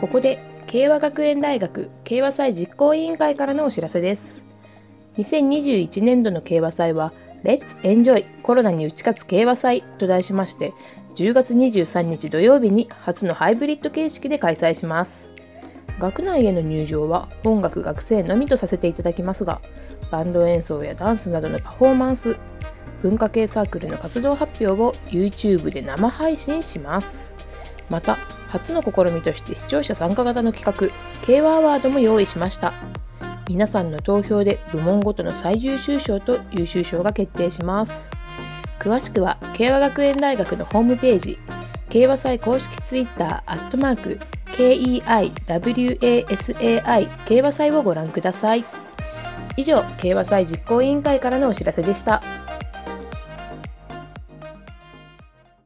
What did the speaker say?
ここで慶和学園大学慶和祭実行委員会からのお知らせです。2021年度の慶和祭はレッツエンジョイコロナに打ち勝つ慶和祭と題しまして10月23日土曜日に初のハイブリッド形式で開催します。学内への入場は音楽学生のみとさせていただきますがバンド演奏やダンスなどのパフォーマンス文化系サークルの活動発表を YouTube で生配信します。また初の試みとして視聴者参加型の企画 K ワアワードも用意しました。皆さんの投票で部門ごとの最優秀賞と優秀賞が決定します。詳しくは慶和学園大学のホームページ慶和祭公式 Twitter アットマーク KEIWASAI 慶和祭をご覧ください。以上慶和祭実行委員会からのお知らせでした。